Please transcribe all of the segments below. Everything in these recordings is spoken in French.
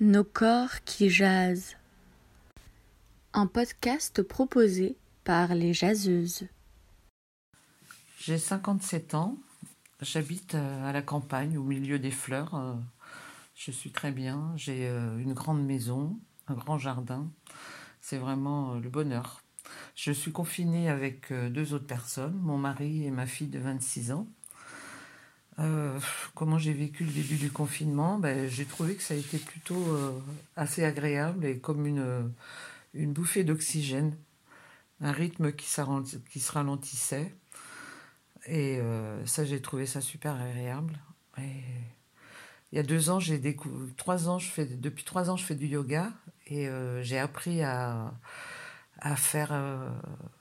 Nos corps qui jasent. Un podcast proposé par les jaseuses. J'ai 57 ans. J'habite euh, à la campagne, au milieu des fleurs. Euh, je suis très bien. J'ai euh, une grande maison, un grand jardin. C'est vraiment le bonheur. Je suis confinée avec deux autres personnes, mon mari et ma fille de 26 ans. Euh, comment j'ai vécu le début du confinement ben, J'ai trouvé que ça a été plutôt euh, assez agréable et comme une, une bouffée d'oxygène, un rythme qui, se ralentissait. Et euh, ça, j'ai trouvé ça super agréable. Il y a deux ans, j'ai découvert, trois ans, je fais, depuis trois ans, je fais du yoga et j'ai appris à à faire euh,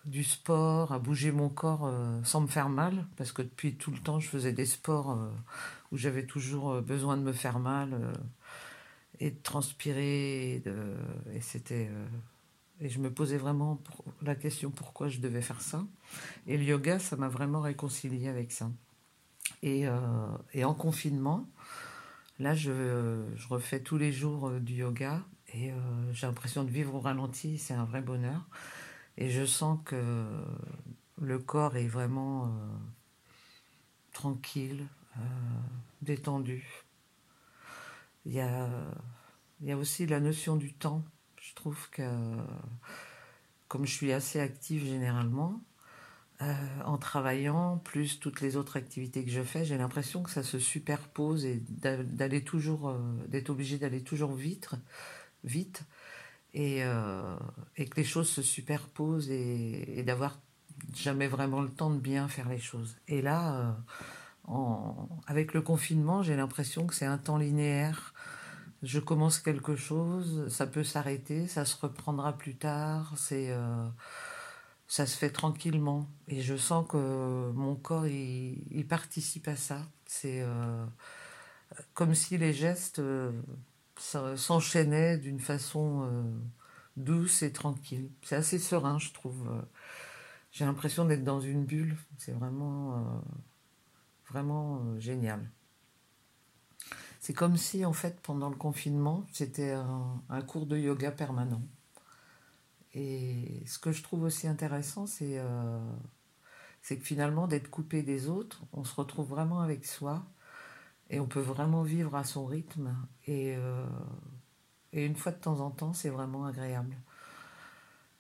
du sport, à bouger mon corps euh, sans me faire mal, parce que depuis tout le temps, je faisais des sports euh, où j'avais toujours besoin de me faire mal et de transpirer, et, c'était et je me posais vraiment la question pourquoi je devais faire ça? Et le yoga, ça m'a vraiment réconcilié avec ça. Et, en confinement, là, je refais tous les jours du yoga euh, j'ai l'impression de vivre au ralenti, c'est un vrai bonheur. Et je sens que le corps est vraiment euh, tranquille, euh, détendu. Il y, a, il y a aussi la notion du temps. Je trouve que, comme je suis assez active généralement, en travaillant, plus toutes les autres activités que je fais, j'ai l'impression que ça se superpose et d'aller toujours, d'être obligé d'aller toujours vite, vite et, euh, et, que les choses se superposent et, d'avoir jamais vraiment le temps de bien faire les choses. Et là, euh, avec le confinement, j'ai l'impression que c'est un temps linéaire. Je commence quelque chose, ça peut s'arrêter, ça se reprendra plus tard, c'est euh, ça se fait tranquillement. Et je sens que mon corps, il participe à ça. C'est comme si les gestes s'enchaînait d'une façon euh, douce et tranquille. C'est assez serein, je trouve. J'ai l'impression d'être dans une bulle. C'est vraiment, euh, euh, génial. C'est comme si, en fait, pendant le confinement, c'était un, cours de yoga permanent. Et ce que je trouve aussi intéressant, c'est c'est que finalement, d'être coupé des autres, on se retrouve vraiment avec soi et on peut vraiment vivre à son rythme. Et, euh, et une fois de temps en temps, c'est vraiment agréable.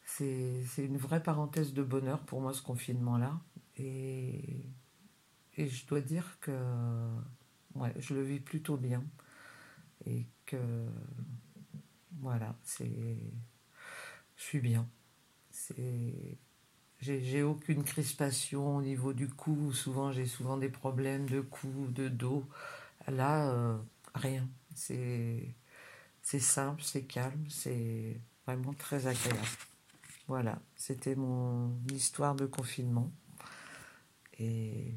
C'est une vraie parenthèse de bonheur pour moi, ce confinement-là. Et, et je dois dire que ouais, je le vis plutôt bien. Et que, voilà, c'est. Je suis bien. J'ai aucune crispation au niveau du cou. Souvent, j'ai souvent des problèmes de cou, de dos. Là, euh, rien. C'est simple, c'est calme, c'est vraiment très agréable. Voilà, c'était mon histoire de confinement. Et